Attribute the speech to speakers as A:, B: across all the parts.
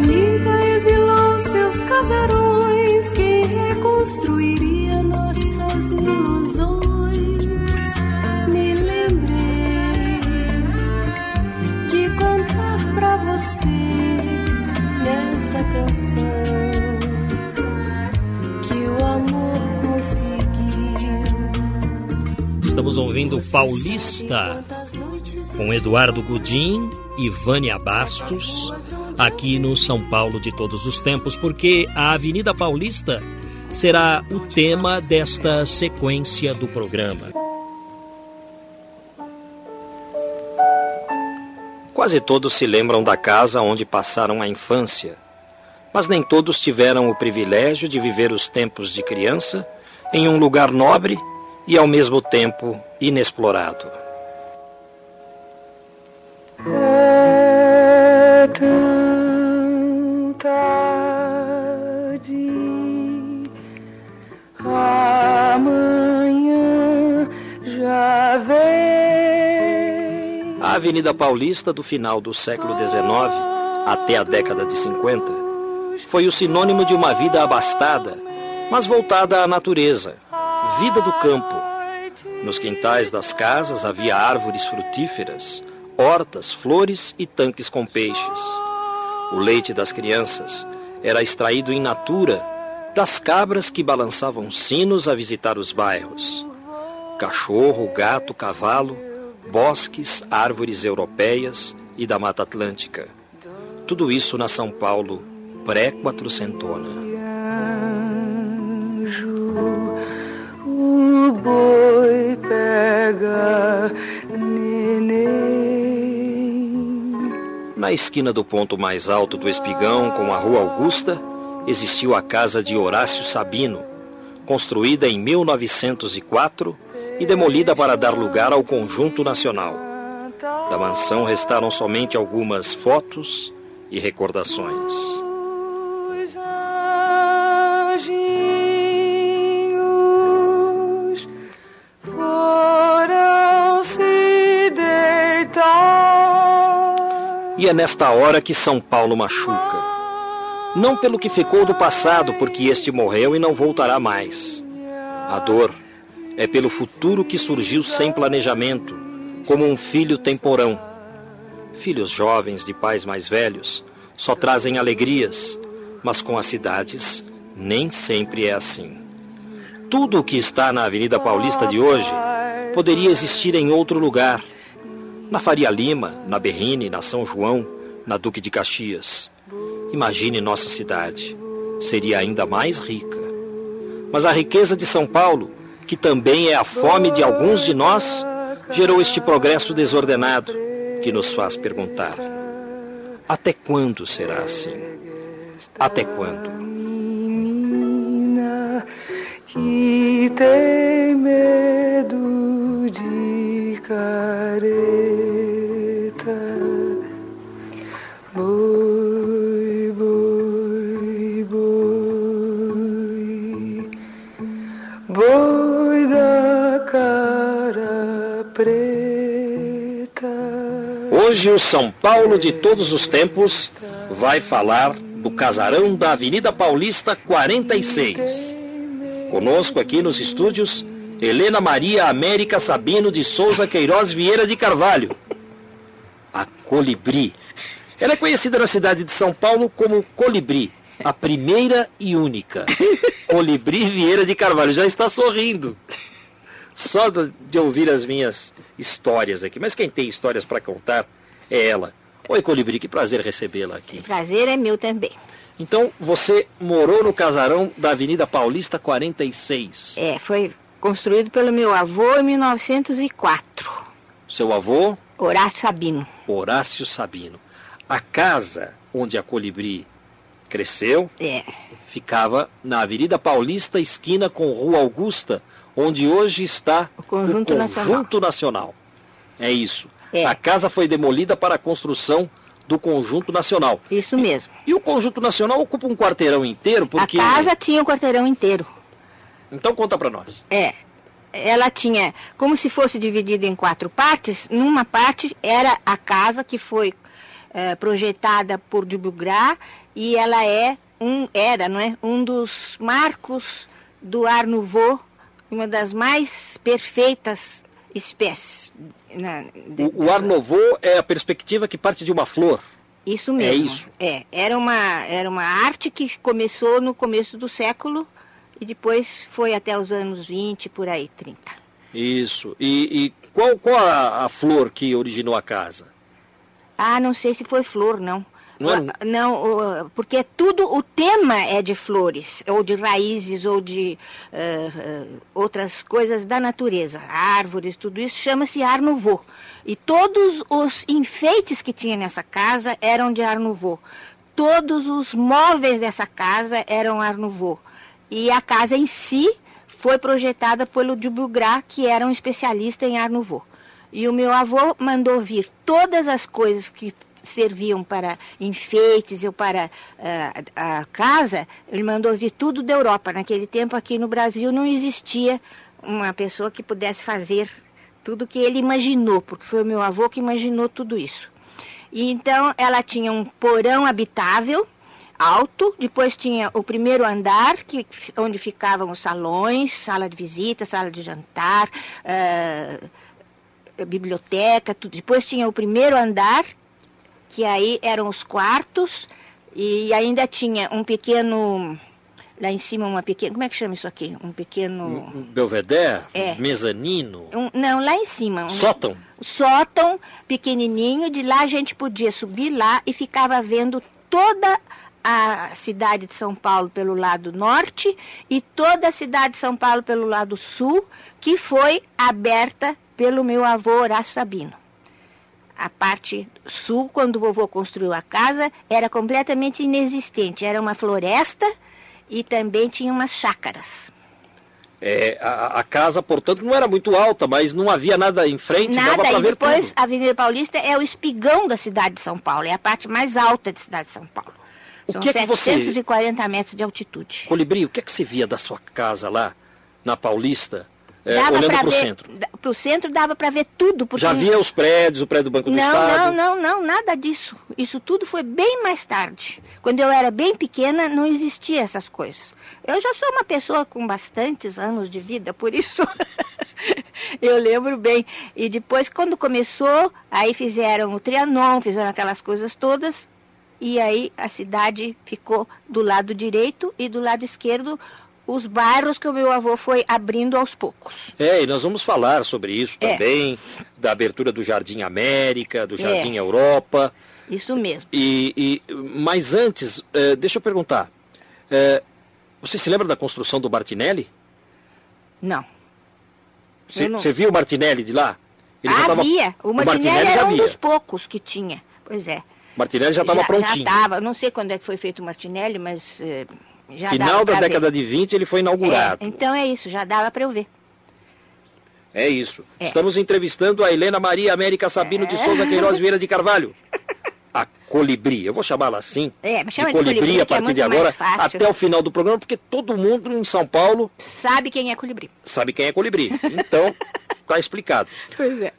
A: Avenida exilou seus casarões, quem reconstruiria nossas ilusões? Me lembrei de contar pra você nessa canção
B: Estamos ouvindo Paulista com Eduardo Gudim e Vânia Bastos aqui no São Paulo de todos os tempos, porque a Avenida Paulista será o tema desta sequência do programa. Quase todos se lembram da casa onde passaram a infância, mas nem todos tiveram o privilégio de viver os tempos de criança em um lugar nobre e ao mesmo tempo inexplorado.
C: É tão tarde, amanhã já vem.
B: A Avenida Paulista do final do século XIX até a década de 50 foi o sinônimo de uma vida abastada, mas voltada à natureza, vida do campo. Nos quintais das casas havia árvores frutíferas, hortas, flores e tanques com peixes. O leite das crianças era extraído in natura das cabras que balançavam sinos a visitar os bairros. Cachorro, gato, cavalo, bosques, árvores europeias e da Mata Atlântica. Tudo isso na São Paulo pré-quatrocentona.
C: Neném.
B: Na esquina do ponto mais alto do Espigão, com a Rua Augusta, existiu a casa de Horácio Sabino, construída em 1904 e demolida para dar lugar ao conjunto nacional. Da mansão restaram somente algumas fotos e recordações. E é nesta hora que São Paulo machuca. Não pelo que ficou do passado, porque este morreu e não voltará mais. A dor é pelo futuro que surgiu sem planejamento, como um filho temporão. Filhos jovens de pais mais velhos só trazem alegrias, mas com as cidades nem sempre é assim. Tudo o que está na Avenida Paulista de hoje poderia existir em outro lugar. Na Faria Lima, na Berrine, na São João, na Duque de Caxias. Imagine nossa cidade. Seria ainda mais rica. Mas a riqueza de São Paulo, que também é a fome de alguns de nós, gerou este progresso desordenado que nos faz perguntar: até quando será assim? Até quando?
C: menina que tem medo de careta.
B: Hoje o São Paulo de todos os tempos vai falar do casarão da Avenida Paulista 46. Conosco aqui nos estúdios, Helena Maria América Sabino de Souza Queiroz Vieira de Carvalho. A Colibri. Ela é conhecida na cidade de São Paulo como Colibri, a primeira e única. Colibri Vieira de Carvalho. Já está sorrindo. Só de ouvir as minhas histórias aqui. Mas quem tem histórias para contar é ela. Oi, Colibri, que prazer recebê-la aqui.
D: Prazer é meu também.
B: Então, você morou no casarão da Avenida Paulista 46.
D: É, foi construído pelo meu avô em 1904.
B: Seu avô,
D: Horácio Sabino.
B: Horácio Sabino. A casa onde a Colibri cresceu
D: É.
B: ficava na Avenida Paulista, esquina com Rua Augusta, onde hoje está
D: O Conjunto Nacional.
B: Conjunto Nacional. É isso.
D: É.
B: A casa foi demolida para a construção do Conjunto Nacional.
D: Isso mesmo.
B: E o Conjunto Nacional ocupa um quarteirão inteiro, porque...
D: A casa tinha o quarteirão inteiro.
B: Então conta para nós.
D: É. Ela tinha, como se fosse dividida em quatro partes, numa parte era a casa que foi eh, projetada por Dubugras e ela é um, era, não é, um dos marcos do Art Nouveau, uma das mais perfeitas espécies. na- de-
B: O, o Art Nouveau é a perspectiva que parte de uma flor.
D: Isso mesmo.
B: isso.
D: É, era uma, era uma arte que começou no começo do século e depois foi até os anos 20, por aí, 30.
B: Isso. E, e qual, qual a, a flor que originou a casa?
D: Ah, não sei se foi flor, não.
B: Não um-
D: Ah, Não, porque tudo, o tema é de flores, ou de raízes, ou de eh, outras coisas da natureza, árvores, tudo isso chama-se Art Nouveau. E todos os enfeites que tinha nessa casa eram de Art Nouveau. Todos os móveis dessa casa eram Art Nouveau. E a casa em si foi projetada pelo Dubugras, que era um especialista em Art Nouveau. E o meu avô mandou vir todas as coisas que serviam para enfeites ou para ah, a casa, ele mandou vir tudo da Europa. Naquele tempo aqui no Brasil não existia uma pessoa que pudesse fazer tudo que ele imaginou, porque foi o meu avô que imaginou tudo isso. E então ela tinha um porão habitável, alto, depois tinha o primeiro andar, que, onde ficavam os salões, sala de visita, sala de jantar, ah, biblioteca, tudo. Depois tinha o primeiro andar, que aí eram os quartos, e ainda tinha um pequeno, lá em cima uma pequena, como é que chama isso aqui? Um pequeno...
B: Um Belvedere?
D: É.
B: Mezanino?
D: um- não, lá em cima. Um,
B: Sótão?
D: sótão pequenininho, de lá a gente podia subir lá e ficava vendo toda a cidade de São Paulo pelo lado norte e toda a cidade de São Paulo pelo lado sul, que foi aberta pelo meu avô Horácio Sabino. A parte sul, quando o vovô construiu a casa, era completamente inexistente. Era uma floresta e também tinha umas chácaras.
B: É, a, a casa, portanto, não era muito alta, mas não havia nada em frente, dava
D: Nada,
B: para
D: e
B: ver
D: depois
B: tudo.
D: a Avenida Paulista é o espigão da cidade de São Paulo, é a parte mais alta da cidade de São Paulo.
B: O
D: São
B: que é que você-
D: 740 metros de altitude.
B: Colibri, o que é que você via da sua casa lá, na Paulista, é,
D: Dava
B: olhando para o centro?
D: da- Pro centro dava para ver tudo. Porque
B: Já via os prédios, o prédio do Banco do
D: Não,
B: Estado?
D: não, não, não, nada disso. Isso tudo foi bem mais tarde. Quando eu era bem pequena, não existia essas coisas. Eu já sou uma pessoa com bastantes anos de vida, por isso eu lembro bem. E depois, quando começou, aí fizeram o Trianon, fizeram aquelas coisas todas. E aí a cidade ficou do lado direito e do lado esquerdo os bairros que o meu avô foi abrindo aos poucos.
B: É, e nós vamos falar sobre isso
D: É.
B: também, da abertura do Jardim América, do Jardim Europa.
D: Isso mesmo.
B: E, e- mas antes, eh, deixa eu perguntar. eh, você se lembra da construção do Martinelli?
D: Não.
B: Você,
D: não-
B: você viu o Martinelli de lá? já tava-
D: Havia. O Martinelli,
B: já
D: era um dos poucos que tinha. Pois é.
B: O Martinelli já estava prontinho.
D: Já estava. Não sei quando é que foi feito o Martinelli, mas eh, já
B: Final da década
D: ver.
B: de 20 ele foi inaugurado.
D: É, então é isso, já dava para eu ver.
B: É isso.
D: É.
B: Estamos entrevistando a Helena Maria América Sabino de Souza Queiroz Vieira de Carvalho. A Colibri. Eu vou chamá-la assim.
D: É, mas chama
B: de
D: de
B: Colibri
D: Colibri,
B: a
D: que é
B: partir de agora, até o final do programa, porque todo mundo em São Paulo
D: Sabe quem é colibri?
B: sabe quem é Colibri. Então, tá explicado.
D: Pois é.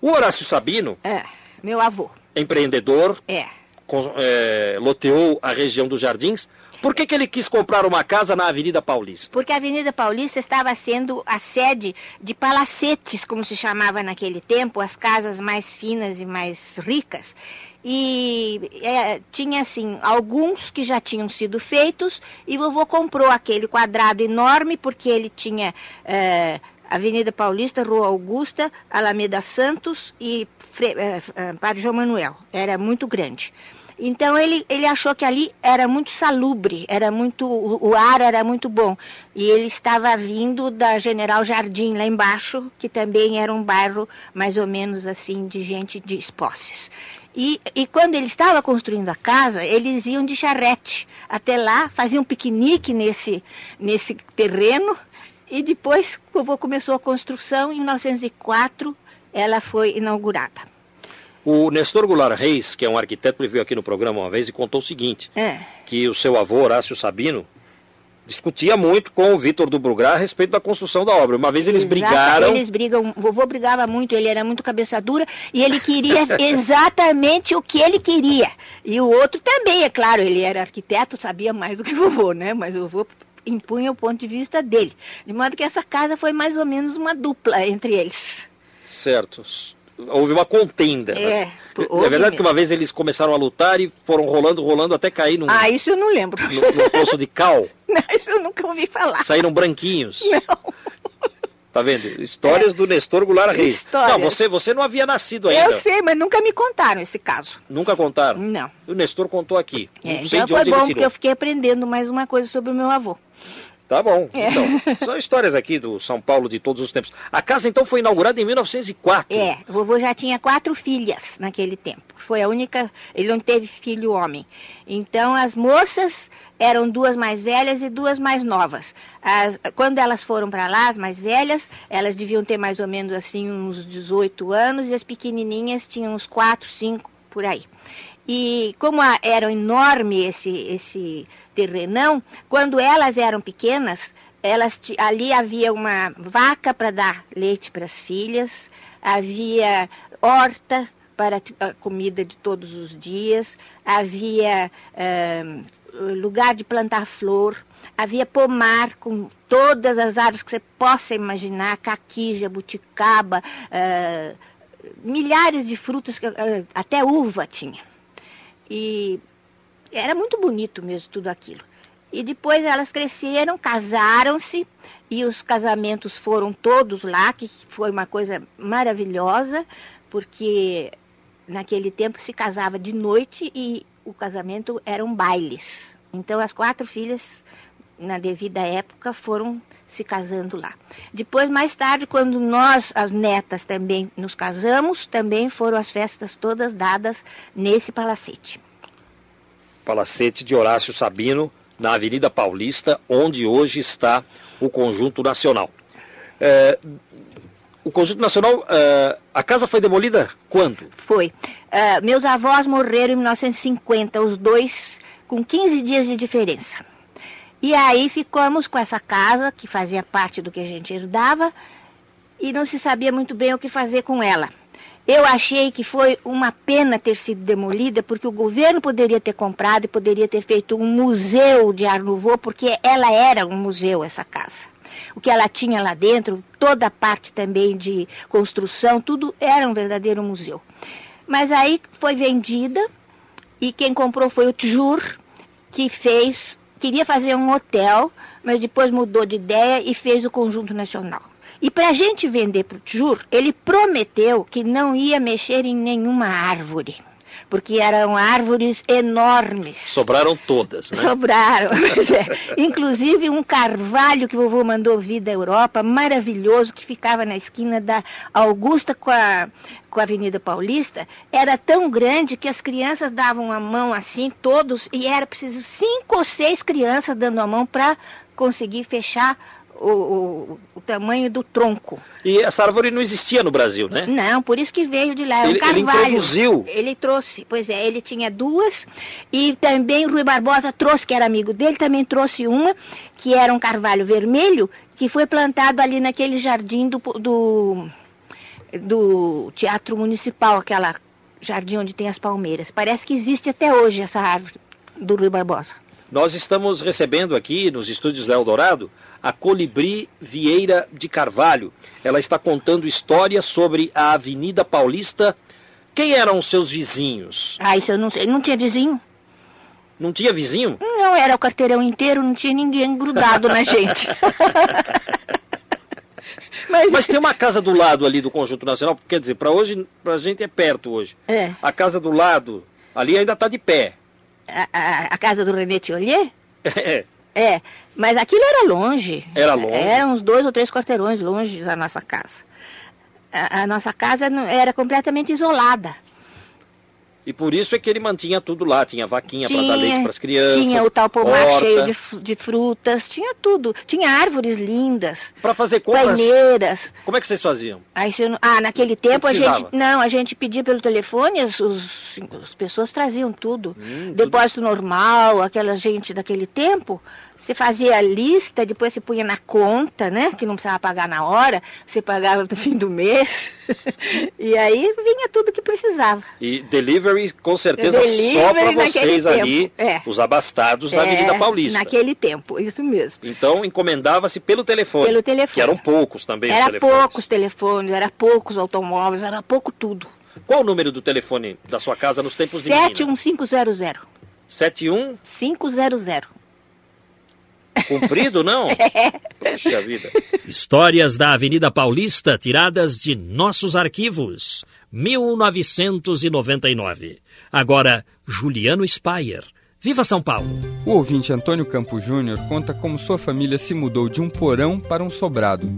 B: O Horácio Sabino,
D: É, meu avô.
B: empreendedor,
D: É.
B: cons- é, loteou a região dos Jardins. Por que, que ele quis comprar uma casa na Avenida Paulista?
D: Porque a Avenida Paulista estava sendo a sede de palacetes, como se chamava naquele tempo, as casas mais finas e mais ricas. E é, tinha, assim, alguns que já tinham sido feitos, e vovô comprou aquele quadrado enorme, porque ele tinha é, Avenida Paulista, Rua Augusta, Alameda Santos e Fre- é, é, Padre João Manuel. Era muito grande. Então ele, ele achou que ali era muito salubre, era muito o, o ar era muito bom. E ele estava vindo da General Jardim lá embaixo, que também era um bairro mais ou menos assim de gente de posses. E, e quando ele estava construindo a casa, eles iam de charrete até lá, faziam piquenique nesse, nesse terreno. E depois, começou a construção, em 1904, ela foi inaugurada.
B: O Nestor Goulart Reis, que é um arquiteto, ele veio aqui no programa uma vez e contou o seguinte, é. que o seu avô, Horácio Sabino, discutia muito com o Vitor do Brugrá a respeito da construção da obra. Uma vez eles Exato, brigaram.
D: Eles brigam, o vovô brigava muito, ele era muito cabeça dura e ele queria exatamente o que ele queria. E o outro também, é claro, ele era arquiteto, sabia mais do que o vovô, né? Mas o vovô impunha o ponto de vista dele. De modo que essa casa foi mais ou menos uma dupla entre eles.
B: Certo houve uma contenda. Né? É, é verdade mesmo. que uma vez eles começaram a lutar e foram rolando, rolando até cair num.
D: Ah, isso eu não lembro.
B: No, no poço de cal.
D: Não, isso eu nunca ouvi falar.
B: Saíram branquinhos. Não. Tá vendo? Histórias é. do Nestor Goulart Reis. Histórias. Não, você, você não havia nascido ainda.
D: Eu sei, mas nunca me contaram esse caso.
B: Nunca contaram?
D: Não.
B: O Nestor contou aqui.
D: É, não sei então de onde foi bom, porque eu fiquei aprendendo mais uma coisa sobre o meu avô.
B: Tá bom. É. Então, são histórias aqui do São Paulo de todos os tempos. A casa então foi inaugurada em 1904.
D: É, o vovô já tinha quatro filhas naquele tempo. Foi a única, ele não teve filho homem. Então as moças eram duas mais velhas e duas mais novas. As, quando elas foram para lá, as mais velhas, elas deviam ter mais ou menos assim uns 18 anos e as pequenininhas tinham uns 4, 5 por aí. E como a, era enorme esse esse terrenão, quando elas eram pequenas, elas ali havia uma vaca para dar leite para as filhas, havia horta para a comida de todos os dias, havia lugar de plantar flor, havia pomar com todas as árvores que você possa imaginar, caqui, jabuticaba, milhares de frutas, até uva tinha. E era muito bonito mesmo tudo aquilo. E depois elas cresceram, casaram-se, e os casamentos foram todos lá, que foi uma coisa maravilhosa, porque naquele tempo se casava de noite e o casamento eram bailes. Então as quatro filhas, na devida época, foram se casando lá. Depois, mais tarde, quando nós, as netas, também nos casamos, também foram as festas todas dadas nesse palacete.
B: Palacete de Horácio Sabino, na Avenida Paulista, onde hoje está o Conjunto Nacional. É, o Conjunto Nacional, é, a casa foi demolida quando?
D: Foi. É, meus avós morreram em 1950, os dois com 15 dias de diferença. E aí ficamos com essa casa, que fazia parte do que a gente herdava, e não se sabia muito bem o que fazer com ela. Eu achei que foi uma pena ter sido demolida, porque o governo poderia ter comprado e poderia ter feito um museu de Art porque ela era um museu, essa casa. O que ela tinha lá dentro, toda a parte também de construção, tudo era um verdadeiro museu. Mas aí foi vendida e quem comprou foi o Tjur, que fez, queria fazer um hotel, mas depois mudou de ideia e fez o Conjunto Nacional. E para a gente vender para o Tjur, ele prometeu que não ia mexer em nenhuma árvore. Porque eram árvores enormes.
B: Sobraram todas, né?
D: Sobraram. é. Inclusive um carvalho que o vovô mandou vir da Europa, maravilhoso, que ficava na esquina da Augusta com a, com a Avenida Paulista, era tão grande que as crianças davam a mão assim, todos, e era preciso cinco ou seis crianças dando a mão para conseguir fechar o, o, o, tamanho do tronco.
B: E essa árvore não existia no Brasil, né?
D: Não, por isso que veio de lá. É
B: ele,
D: carvalho.
B: Ele introduziu.
D: Ele trouxe, pois é, ele tinha duas e também Rui Barbosa trouxe, que era amigo dele, também trouxe uma, que era um carvalho vermelho, que foi plantado ali naquele jardim do, do, do Teatro Municipal, aquela jardim onde tem as palmeiras. Parece que existe até hoje essa árvore do Rui Barbosa.
B: Nós estamos recebendo aqui nos estúdios da Eldorado a Colibri Vieira de Carvalho. Ela está contando histórias sobre a Avenida Paulista. Quem eram os seus vizinhos?
D: Ah, isso eu não sei. Não tinha vizinho.
B: Não tinha vizinho?
D: Não, era o quarteirão inteiro, não tinha ninguém grudado na gente.
B: Mas... Mas... tem uma casa do lado ali do Conjunto Nacional, quer dizer, para hoje, para a gente é perto hoje.
D: É.
B: A casa do lado Ali ainda está de pé.
D: A, a, a casa do René Tiolier?
B: É.
D: É, mas aquilo era longe.
B: Era longe?
D: Era uns dois ou três quarteirões longe da nossa casa. A, a nossa casa não- era completamente isolada.
B: E por isso é que ele mantinha tudo lá. Tinha vaquinha para dar leite para as crianças.
D: tinha o tal pomar cheio de, de frutas, tinha tudo. Tinha árvores lindas,
B: Para fazer compras,
D: paineiras.
B: como é que vocês faziam?
D: Aí, eu não- ah, naquele tempo a gente. Não, a gente pedia pelo telefone, as, os- as pessoas traziam tudo.
B: Hum, tudo.
D: Depósito normal, aquela gente daquele tempo. Você fazia a lista, depois você punha na conta, né? Que não precisava pagar na hora, você pagava no fim do mês. e aí vinha tudo que precisava.
B: E delivery, com certeza,
D: Delivery
B: só para vocês ali,
D: é.
B: os abastados da
D: É,
B: Avenida Paulista.
D: Naquele tempo, isso mesmo.
B: Então encomendava-se pelo telefone.
D: Pelo telefone.
B: Que eram poucos também os
D: Era
B: telefones.
D: poucos telefones, era poucos automóveis, era pouco tudo.
B: Qual o número do telefone da sua casa nos tempos de menina?
D: 71500.
B: 71
D: 500.
B: Cumprido, não?
D: É.
B: Poxa vida.
E: Histórias da Avenida Paulista tiradas de nossos arquivos. 1999. Agora, Juliano Spayer. Viva São Paulo!
F: O ouvinte Antônio Campos Júnior conta como sua família se mudou de um porão para um sobrado.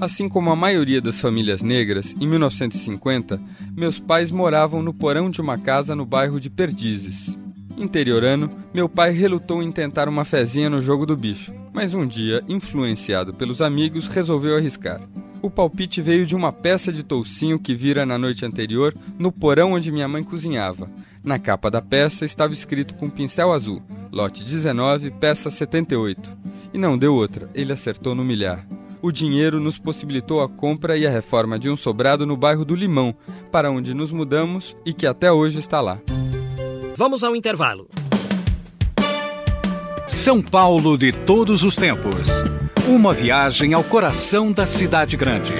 F: Assim como a maioria das famílias negras, em 1950, meus pais moravam no porão de uma casa no bairro de Perdizes. Interiorano, meu pai relutou em tentar uma fezinha no jogo do bicho, mas um dia, influenciado pelos amigos, resolveu arriscar. O palpite veio de uma peça de toucinho que vira na noite anterior no porão onde minha mãe cozinhava. Na capa da peça estava escrito com pincel azul: lote 19, peça 78. E não deu outra, ele acertou no milhar. O dinheiro nos possibilitou a compra e a reforma de um sobrado no bairro do Limão, para onde nos mudamos e que até hoje está lá.
E: Vamos ao intervalo.
G: São Paulo de todos os tempos. Uma viagem ao coração da cidade grande.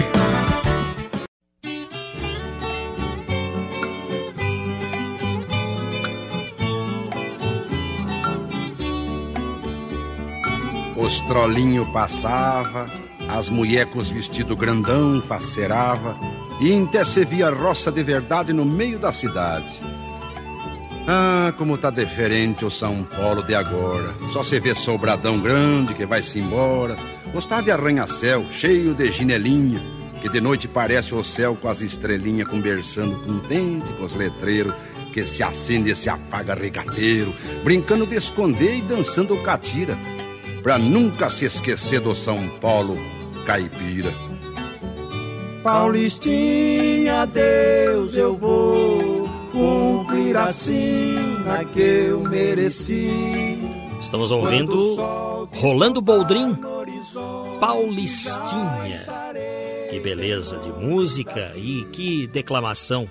H: Os trolinhos passava, as mulher com os vestidos grandão facerava, e até se via roça de verdade no meio da cidade. Ah, como tá diferente o São Paulo de agora. Só se vê sobradão grande que vai-se embora. Gostar de arranha-céu, cheio de ginelinha, que de noite parece o céu com as estrelinhas conversando contente com os letreiros, que se acende e se apaga regateiro, brincando de esconder e dançando catira, pra nunca se esquecer do São Paulo caipira.
I: Paulistinha, Deus, eu vou cumprir assim a que eu mereci.
E: Estamos ouvindo Rolando Boldrin, Paulistinha. Que beleza de música e que declamação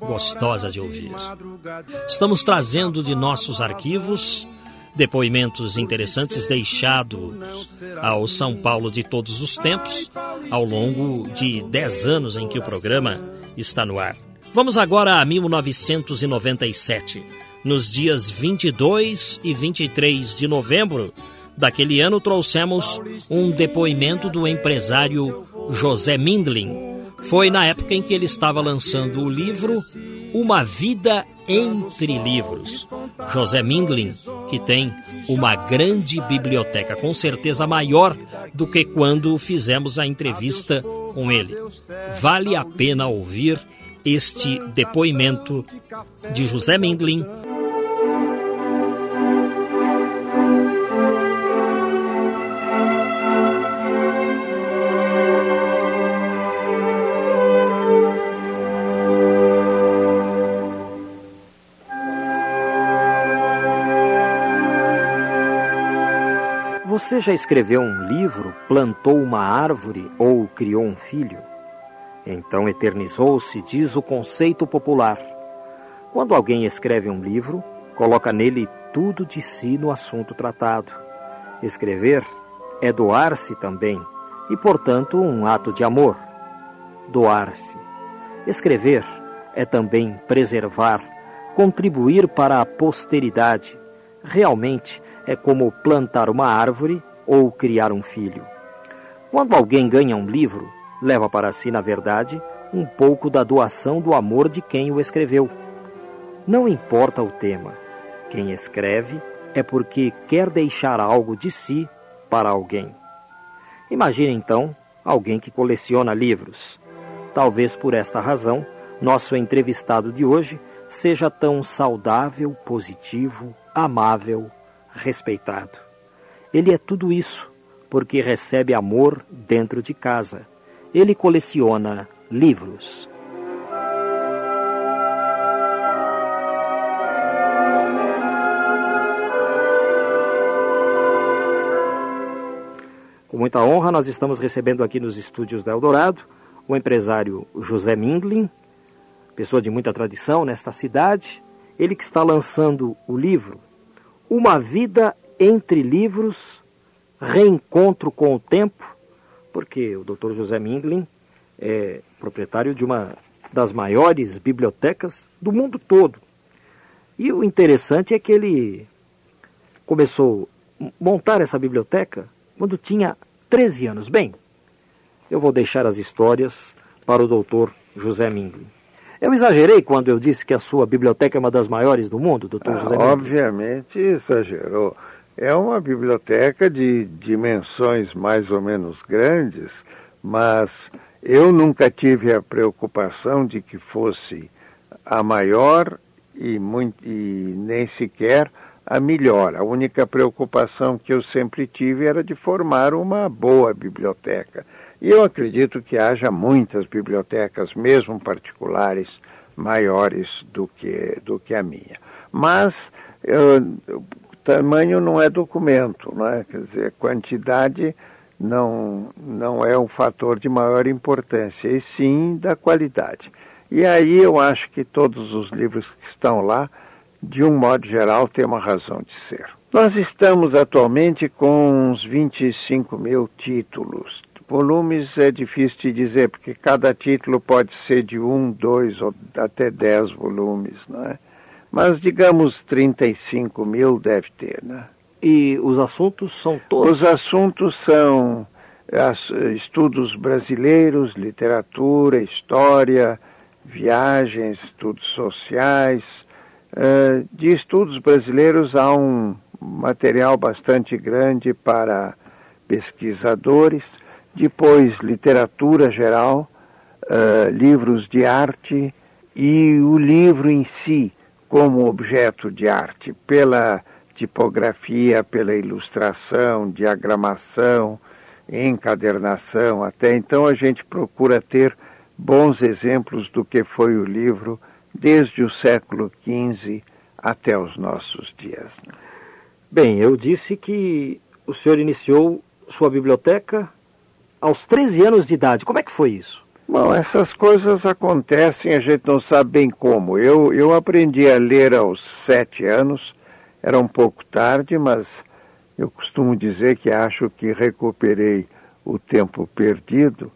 E: gostosa de ouvir. Estamos trazendo de nossos arquivos depoimentos interessantes deixados ao São Paulo de todos os tempos ao longo de 10 anos em que o programa está no ar. Vamos agora a 1997. Nos dias 22 e 23 de novembro daquele ano, trouxemos um depoimento do empresário José Mindlin. Foi na época em que ele estava lançando o livro Uma Vida Entre Livros. José Mindlin, que tem uma grande biblioteca, com certeza maior do que quando fizemos a entrevista com ele. Vale a pena ouvir este depoimento de José Mindlin.
B: Você já escreveu um livro, plantou uma árvore ou criou um filho? Então eternizou-se, diz o conceito popular. Quando alguém escreve um livro, coloca nele tudo de si no assunto tratado. Escrever é doar-se também, e portanto um ato de amor. Doar-se. Escrever é também preservar, contribuir para a posteridade. Realmente é como plantar uma árvore ou criar um filho. Quando alguém ganha um livro, leva para si, na verdade, um pouco da doação do amor de quem o escreveu. Não importa o tema. Quem escreve é porque quer deixar algo de si para alguém. Imagine então alguém que coleciona livros. Talvez por esta razão, nosso entrevistado de hoje seja tão saudável, positivo, amável, respeitado. Ele é tudo isso porque recebe amor dentro de casa. Ele coleciona livros. Com muita honra, nós estamos recebendo aqui nos estúdios da Eldorado o empresário José Mindlin, pessoa de muita tradição nesta cidade, ele que está lançando o livro Uma Vida entre Livros, Reencontro com o Tempo, porque o Dr. José Mindlin é proprietário de uma das maiores bibliotecas do mundo todo. E o interessante é que ele começou a montar essa biblioteca quando tinha 13 anos. Bem, eu vou deixar as histórias para o doutor José Minglin. Eu exagerei quando eu disse que a sua biblioteca é uma das maiores do mundo, doutor José Minglin?
J: Obviamente exagerou. É uma biblioteca de dimensões mais ou menos grandes, mas eu nunca tive a preocupação de que fosse a maior e, muito, e nem sequer a melhor. A única preocupação que eu sempre tive era de formar uma boa biblioteca. E eu acredito que haja muitas bibliotecas, mesmo particulares, maiores do que, do que a minha. Mas eu, tamanho não é documento, não é? quer dizer, quantidade não, não é um fator de maior importância, e sim da qualidade. E aí eu acho que todos os livros que estão lá de um modo geral, tem uma razão de ser. Nós estamos atualmente com uns 25 mil títulos. Volumes é difícil de dizer, porque cada título pode ser de um, dois ou até dez volumes, não é? Mas, digamos, 35 mil deve ter, né?
B: E os assuntos são todos?
J: Os assuntos são estudos brasileiros, literatura, história, viagens, estudos sociais, Uh, de estudos brasileiros há um material bastante grande para pesquisadores, depois literatura geral, uh, livros de arte e o livro em si como objeto de arte, pela tipografia, pela ilustração, diagramação, encadernação. Até então a gente procura ter bons exemplos do que foi o livro desde o século XV até os nossos dias.
B: Bem, eu disse que o senhor iniciou sua biblioteca aos 13 anos de idade. Como é que foi isso?
J: Bom, essas coisas acontecem, a gente não sabe bem como. Eu, eu aprendi a ler aos sete anos, era um pouco tarde, mas eu costumo dizer que acho que recuperei o tempo perdido,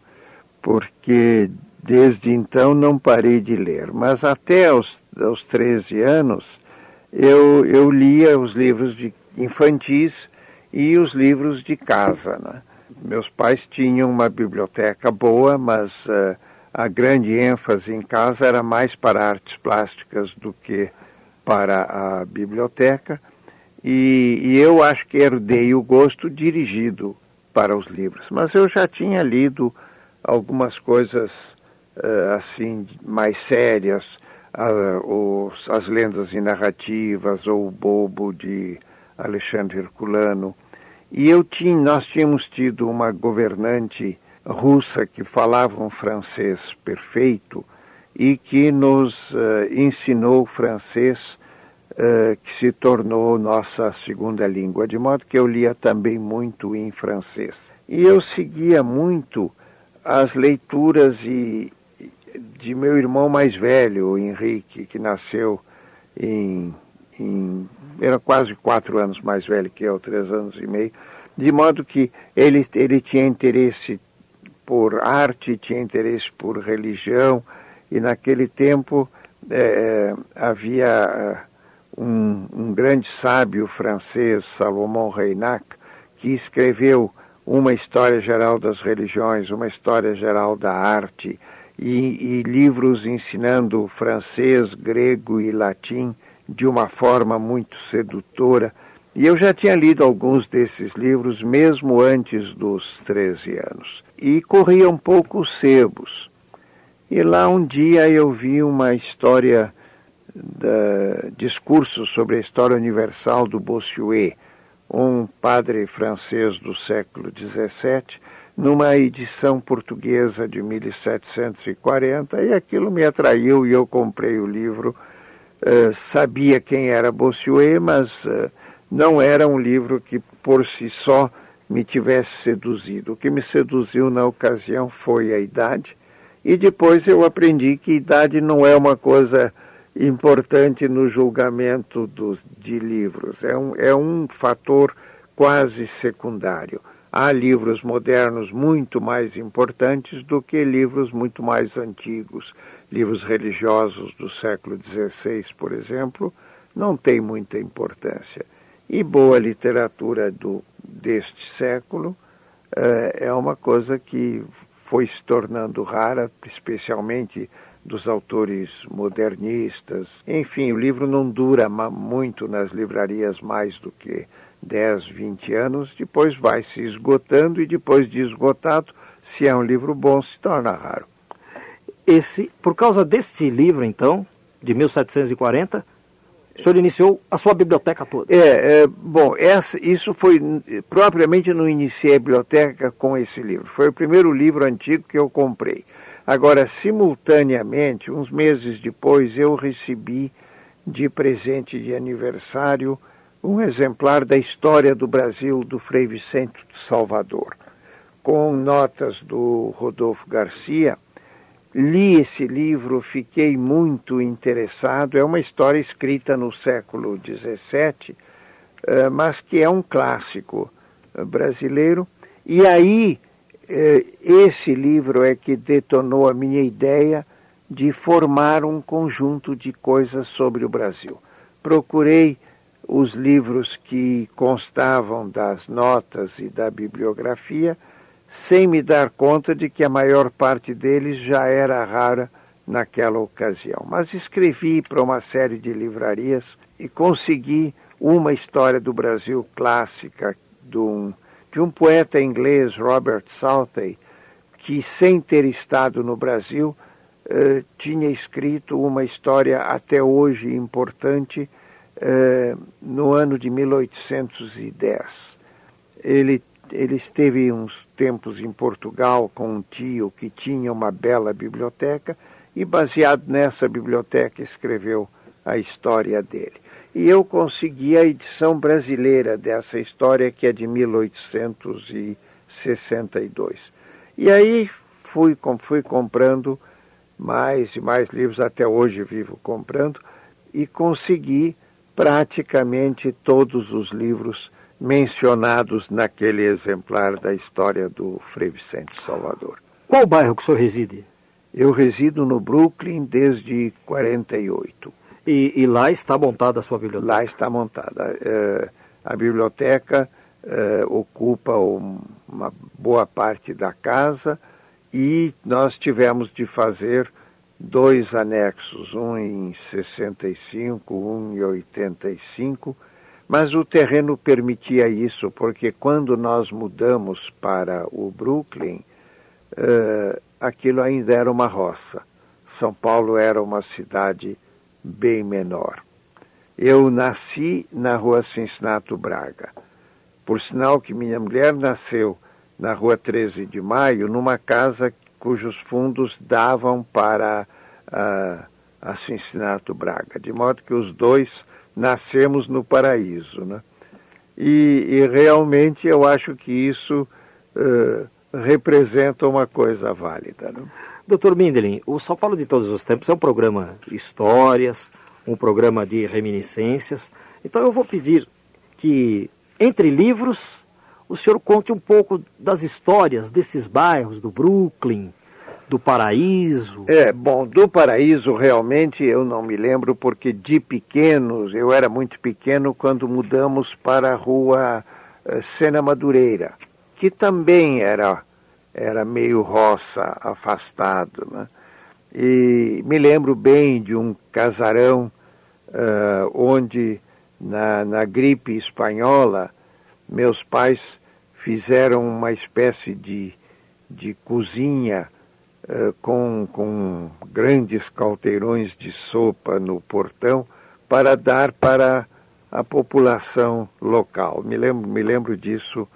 J: porque Desde então não parei de ler, mas até aos, aos 13 anos eu, eu lia os livros de infantis e os livros de casa. Né? Meus pais tinham uma biblioteca boa, mas uh, a grande ênfase em casa era mais para artes plásticas do que para a biblioteca. E, e eu acho que herdei o gosto dirigido para os livros. Mas eu já tinha lido algumas coisas uh, assim mais sérias, uh, os, as lendas e narrativas ou o Bobo de Alexandre Herculano. E eu tinha, nós tínhamos tido uma governante russa que falava um francês perfeito e que nos uh, ensinou francês, uh, que se tornou nossa segunda língua, de modo que eu lia também muito em francês. E eu seguia muito as leituras e, de meu irmão mais velho, Henrique, que nasceu em, em, era quase quatro anos mais velho que eu, três anos e meio, de modo que ele, ele tinha interesse por arte, tinha interesse por religião, e naquele tempo é, havia é, um, um grande sábio francês, Salomão Reynac, que escreveu uma história geral das religiões, uma história geral da arte, e, e livros ensinando francês, grego e latim de uma forma muito sedutora. E eu já tinha lido alguns desses livros mesmo antes dos 13 anos. E corria um pouco os sebos. E lá um dia eu vi uma história, da, discurso sobre a história universal do Bossuet, um padre francês do século XVII, numa edição portuguesa de 1740, e aquilo me atraiu e eu comprei o livro. Uh, sabia quem era Bossuet, mas uh, não era um livro que por si só me tivesse seduzido. O que me seduziu na ocasião foi a idade, e depois eu aprendi que idade não é uma coisa importante no julgamento dos, de livros, é um, é um fator quase secundário. Há livros modernos muito mais importantes do que livros muito mais antigos. Livros religiosos do século XVI, por exemplo, não têm muita importância. E boa literatura do, deste século é, é uma coisa que foi se tornando rara, especialmente dos autores modernistas. Enfim, o livro não dura muito nas livrarias mais do que 10, 20 anos, depois vai se esgotando e depois de esgotado, se é um livro bom, se torna raro.
K: Esse, por causa desse livro, então, de 1740, o senhor iniciou a sua biblioteca toda?
J: É, é bom, essa, isso foi, propriamente não iniciei a biblioteca com esse livro. Foi o primeiro livro antigo que eu comprei. Agora, simultaneamente, uns meses depois, eu recebi de presente de aniversário um exemplar da história do Brasil do Frei Vicente de Salvador, com notas do Rodolfo Garcia. Li esse livro, fiquei muito interessado. É uma história escrita no século XVII, eh, mas que é um clássico eh, brasileiro. E aí, eh, esse livro é que detonou a minha ideia de formar um conjunto de coisas sobre o Brasil. Procurei os livros que constavam das notas e da bibliografia, sem me dar conta de que a maior parte deles já era rara naquela ocasião. Mas escrevi para uma série de livrarias e consegui uma história do Brasil clássica de um, de um poeta inglês, Robert Southey, que, sem ter estado no Brasil, eh, tinha escrito uma história até hoje importante eh, no ano de 1810. Ele, ele esteve uns tempos em Portugal com um tio que tinha uma bela biblioteca e, baseado nessa biblioteca, escreveu a história dele. E eu consegui a edição brasileira dessa história, que é de 1862. E aí fui, fui comprando mais e mais livros, até hoje vivo comprando, e consegui praticamente todos os livros mencionados naquele exemplar da história do Frei Vicente Salvador.
K: Qual bairro que o senhor reside?
J: Eu resido no Brooklyn desde 48.
K: E, e lá está montada a sua biblioteca?
J: Lá está montada. É, a biblioteca é, ocupa um, uma boa parte da casa e nós tivemos de fazer dois anexos, um em 65, um em 85, mas o terreno permitia isso, porque quando nós mudamos para o Brooklyn, uh, aquilo ainda era uma roça. São Paulo era uma cidade bem menor. Eu nasci na rua Cincinnati Braga. Por sinal que minha mulher nasceu na rua 13 de Maio, numa casa cujos fundos davam para a, a Cincinnati Braga, de modo que os dois nascemos no paraíso. Né? E, e realmente eu acho que isso uh, representa uma coisa válida. Né?
K: Doutor Mindelin, o São Paulo de Todos os Tempos é um programa de histórias, um programa de reminiscências. Então eu vou pedir que, entre livros, o senhor conte um pouco das histórias desses bairros do Brooklyn, do Paraíso?
J: É, bom, do Paraíso realmente eu não me lembro, porque de pequenos, eu era muito pequeno quando mudamos para a rua uh, Sena Madureira, que também era, era meio roça, afastado, né? E me lembro bem de um casarão uh, onde, na, na gripe espanhola, meus pais fizeram uma espécie de, de cozinha com, com grandes caldeirões de sopa no portão para dar para a população local. Me lembro, me lembro disso uh,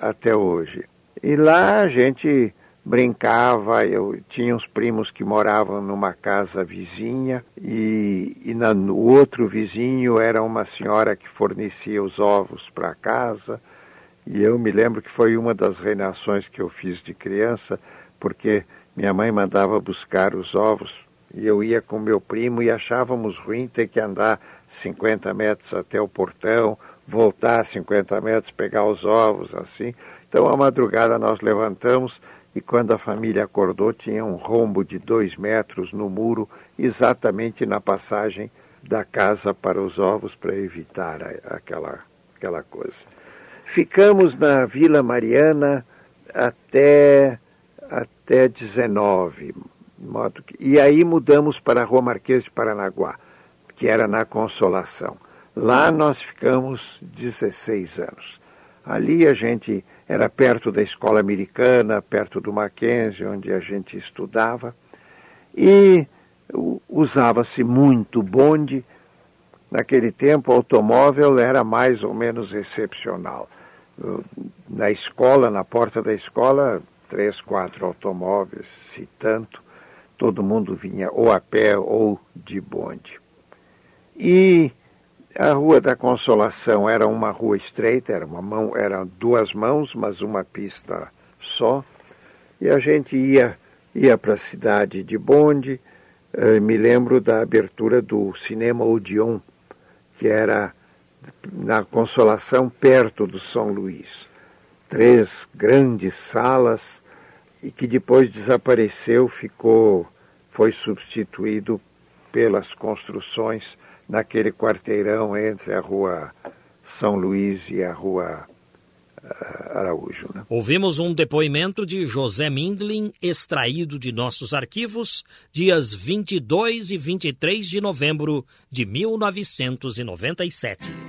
J: até hoje. E lá a gente brincava, eu tinha uns primos que moravam numa casa vizinha e, e na, no outro vizinho era uma senhora que fornecia os ovos para casa. E eu me lembro que foi uma das reinações que eu fiz de criança, porque minha mãe mandava buscar os ovos e eu ia com meu primo e achávamos ruim ter que andar 50 metros até o portão, voltar 50 metros, pegar os ovos, assim. Então, à madrugada, nós levantamos e quando a família acordou tinha um rombo de dois metros no muro, exatamente na passagem da casa para os ovos, para evitar aquela, aquela coisa. Ficamos na Vila Mariana até, até 19, modo que, e aí mudamos para a Rua Marquês de Paranaguá, que era na Consolação. Lá nós ficamos 16 anos. Ali a gente era perto da escola americana, perto do Mackenzie, onde a gente estudava, e usava-se muito bonde. Naquele tempo, o automóvel era mais ou menos excepcional. Na escola, na porta da escola, três, quatro automóveis, se tanto. Todo mundo vinha ou a pé ou de bonde. E a Rua da Consolação era uma rua estreita, era uma mão, eram duas mãos, mas uma pista só. E a gente ia ia para a cidade de bonde. Uh, me lembro da abertura do cinema Odeon, que era na Consolação, perto do São Luís. Três grandes salas e que depois desapareceu, ficou, foi substituído pelas construções naquele quarteirão entre a rua São Luís e a rua uh, Araújo. Né?
B: Ouvimos um depoimento de José Mindlin, extraído de nossos arquivos, dias 22 e 23 de novembro de 1997.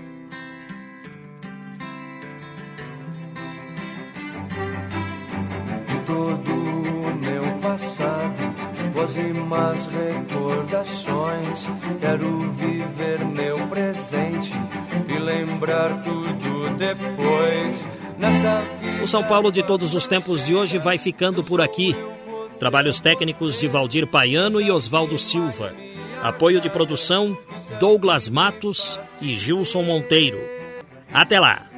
I: Todo o meu passado boas e más recordações. Quero viver meu presente e lembrar tudo depois.
B: O São Paulo de todos os tempos de hoje vai ficando por aqui. Trabalhos técnicos de Valdir Paiano e Oswaldo Silva. Apoio de produção Douglas Matos e Gilson Monteiro. Até lá!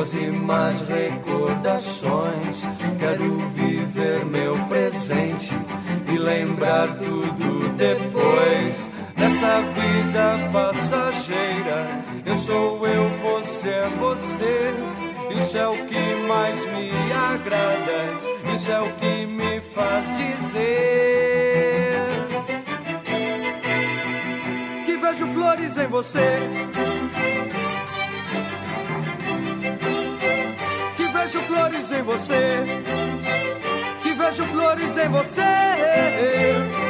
I: Boas e más recordações. Quero viver meu presente e lembrar tudo depois. Nessa vida passageira, eu sou eu, você é você. Isso é o que mais me agrada, isso é o que me faz dizer que vejo flores em você. Flores em você. Que vejo flores em você.